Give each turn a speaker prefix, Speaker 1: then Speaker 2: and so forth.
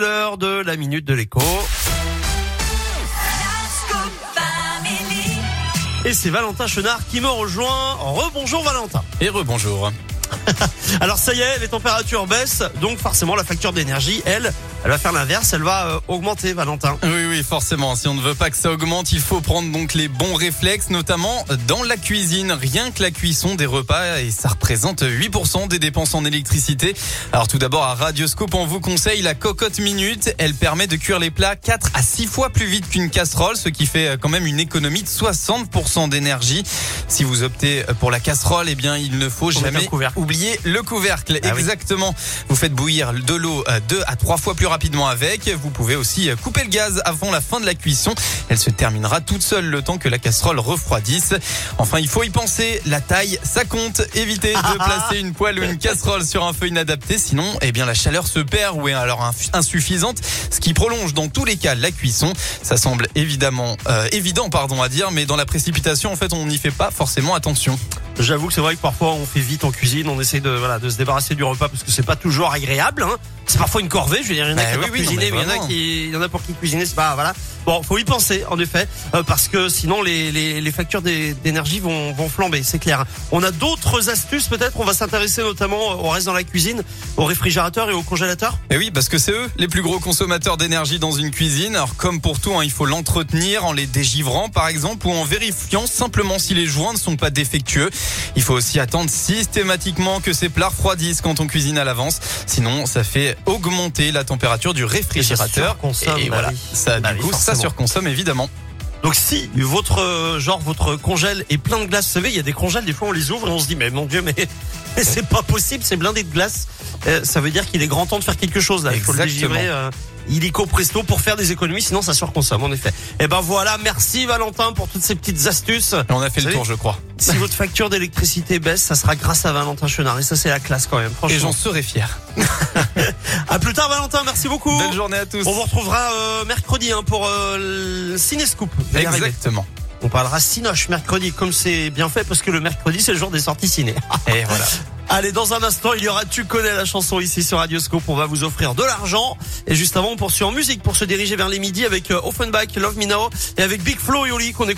Speaker 1: L'heure de la minute de l'écho. Et c'est Valentin Chenard qui me rejoint. Rebonjour Valentin.
Speaker 2: Et rebonjour.
Speaker 1: Alors ça y est, les températures baissent, donc forcément la facture d'énergie, elle, elle va faire l'inverse, elle va euh, augmenter, Valentin.
Speaker 2: Oui, oui, forcément. Si on ne veut pas que ça augmente, il faut prendre donc les bons réflexes, notamment dans la cuisine. Rien que la cuisson des repas, et ça représente 8% des dépenses en électricité. Alors tout d'abord, à Radioscope, on vous conseille la cocotte minute. Elle permet de cuire les plats 4 à 6 fois plus vite qu'une casserole, ce qui fait quand même une économie de 60% d'énergie. Si vous optez pour la casserole, eh bien, il ne faut
Speaker 1: Faut
Speaker 2: jamais oublier le couvercle.
Speaker 1: Ah oui.
Speaker 2: Exactement. Vous faites bouillir de l'eau 2 à 3 fois plus rapidement avec. Vous pouvez aussi euh, couper le gaz avant la fin de la cuisson. Elle se terminera toute seule le temps que la casserole refroidisse. Enfin, il faut y penser. La taille, ça compte. Évitez de placer une poêle ou une casserole sur un feu inadapté. Sinon, eh bien, la chaleur se perd ou est alors insuffisante, ce qui prolonge dans tous les cas la cuisson. Ça semble évidemment euh, évident, pardon, à dire, mais dans la précipitation, en fait, on n'y fait pas forcément attention.
Speaker 1: J'avoue que c'est vrai que parfois on fait vite en cuisine, on essaie de, se débarrasser du repas parce que c'est pas toujours agréable. Hein. C'est parfois une corvée, je veux dire, il y en a
Speaker 2: Bah
Speaker 1: qui
Speaker 2: oui,
Speaker 1: cuisiner,
Speaker 2: mais
Speaker 1: mais il y en a qui, il y en a pour qui cuisiner, c'est pas, voilà. Bon, faut y penser, en effet, euh, parce que sinon les, les, les factures d'é- d'énergie vont, vont flamber, c'est clair. On a d'autres astuces peut-être, on va s'intéresser notamment au reste dans la cuisine, au réfrigérateur et au congélateur.
Speaker 2: Et oui, parce que c'est eux les plus gros consommateurs d'énergie dans une cuisine. Alors comme pour tout, hein, il faut l'entretenir en les dégivrant par exemple ou en vérifiant simplement si les joints ne sont pas défectueux. Il faut aussi attendre systématiquement que ces plats refroidissent quand on cuisine à l'avance. Sinon, ça fait augmenter la température du réfrigérateur.
Speaker 1: surconsomme,
Speaker 2: Et voilà,
Speaker 1: oui.
Speaker 2: ça
Speaker 1: Bah
Speaker 2: du
Speaker 1: oui,
Speaker 2: coup, ça
Speaker 1: forcément.
Speaker 2: surconsomme évidemment.
Speaker 1: Donc si votre euh, genre votre congèle est plein de glace, vous savez, il y a des congèles, des fois on les ouvre et on se dit mais mon dieu mais, mais c'est pas possible, c'est blindé de glace. Euh, ça veut dire qu'il est grand temps de faire quelque chose là. Il faut le euh, illico presto pour faire des économies, sinon ça surconsomme en effet. Et ben voilà, merci Valentin pour toutes ces petites astuces.
Speaker 2: Et on a fait le tour, je crois.
Speaker 1: Si votre facture d'électricité baisse, ça sera grâce à Valentin Chenard et ça c'est la classe quand même.
Speaker 2: Et
Speaker 1: Franchement.
Speaker 2: j'en serai fier.
Speaker 1: À plus tard Valentin, merci beaucoup.
Speaker 2: Belle journée à tous.
Speaker 1: On vous retrouvera euh, mercredi hein, pour euh, le Cinescoop.
Speaker 2: Exactement.
Speaker 1: On parlera Cinoche mercredi, comme c'est bien fait, parce que le mercredi, c'est le jour des sorties ciné.
Speaker 2: Et voilà.
Speaker 1: Allez, dans un instant, il y aura Tu connais la chanson ici sur Radioscope. On va vous offrir de l'argent. Et juste avant, on poursuit en musique pour se diriger vers les midis avec euh, Offenbach, Love Me Now, et avec Big Flo et Oli.